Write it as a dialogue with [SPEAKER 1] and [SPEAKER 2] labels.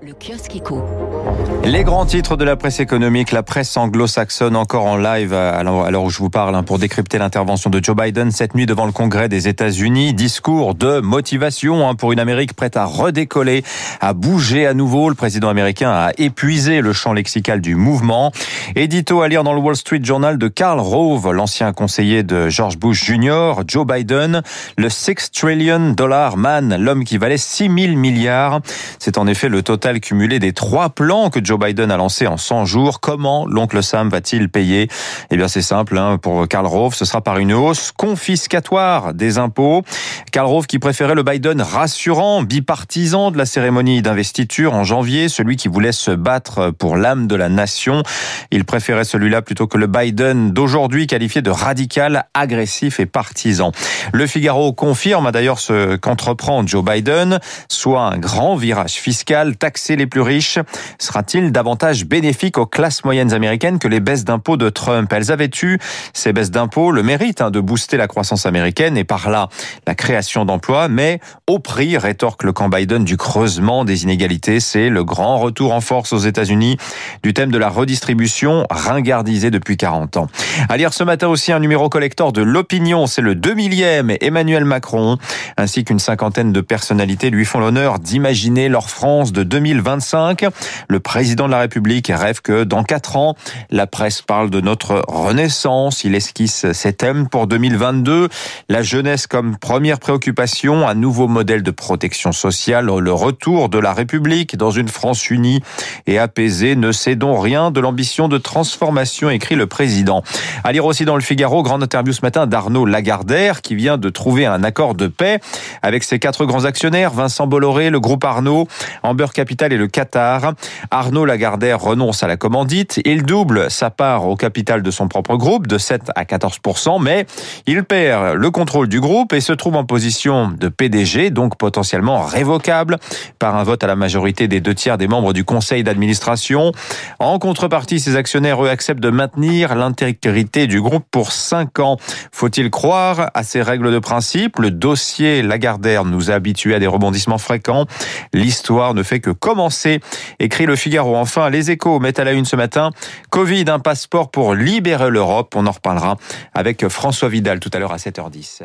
[SPEAKER 1] Le kiosque éco.
[SPEAKER 2] Les grands titres de la presse économique, la presse anglo-saxonne encore en live à l'heure où je vous parle hein, pour décrypter l'intervention de Joe Biden cette nuit devant le Congrès des États-Unis. Discours de motivation hein, pour une Amérique prête à redécoller, à bouger à nouveau. Le président américain a épuisé le champ lexical du mouvement. Édito à lire dans le Wall Street Journal de Karl Rove, l'ancien conseiller de George Bush Jr., Joe Biden, le 6 trillion dollar man, l'homme qui valait 6 000 milliards. C'est en effet le total cumulé des trois plans que Joe Biden a lancés en 100 jours. Comment l'oncle Sam va-t-il payer? Eh bien, c'est simple. Hein, pour Karl Rove, ce sera par une hausse confiscatoire des impôts. Karl Rove qui préférait le Biden rassurant, bipartisan de la cérémonie d'investiture en janvier, celui qui voulait se battre pour l'âme de la nation. Il préférait celui-là plutôt que le Biden d'aujourd'hui qualifié de radical, agressif et partisan. Le Figaro confirme d'ailleurs ce qu'entreprend Joe Biden, soit un grand virage fiscal, taxe les plus riches sera-t-il davantage bénéfique aux classes moyennes américaines que les baisses d'impôts de Trump? Elles avaient eu, ces baisses d'impôts, le mérite hein, de booster la croissance américaine et par là la création d'emplois, mais au prix, rétorque le camp Biden, du creusement des inégalités. C'est le grand retour en force aux États-Unis du thème de la redistribution ringardisé depuis 40 ans. À lire ce matin aussi un numéro collector de l'opinion, c'est le 2 millième Emmanuel Macron, ainsi qu'une cinquantaine de personnalités lui font l'honneur d'imaginer leur France de 2000 2025. Le président de la République rêve que dans quatre ans, la presse parle de notre renaissance. Il esquisse ses thèmes pour 2022. La jeunesse comme première préoccupation, un nouveau modèle de protection sociale, le retour de la République dans une France unie et apaisée. Ne cédons rien de l'ambition de transformation, écrit le président. À lire aussi dans le Figaro, grande interview ce matin d'Arnaud Lagardère qui vient de trouver un accord de paix avec ses quatre grands actionnaires, Vincent Bolloré, le groupe Arnaud, Amber Capital et le Qatar. Arnaud Lagardère renonce à la commandite. Il double sa part au capital de son propre groupe de 7 à 14 mais il perd le contrôle du groupe et se trouve en position de PDG, donc potentiellement révocable par un vote à la majorité des deux tiers des membres du conseil d'administration. En contrepartie, ses actionnaires, eux, acceptent de maintenir l'intégrité du groupe pour 5 ans. Faut-il croire à ces règles de principe? Le dossier Lagardère nous a habitués à des rebondissements fréquents. L'histoire ne fait que commencer, écrit le Figaro. Enfin, les échos mettent à la une ce matin Covid, un passeport pour libérer l'Europe. On en reparlera avec François Vidal tout à l'heure à 7h10.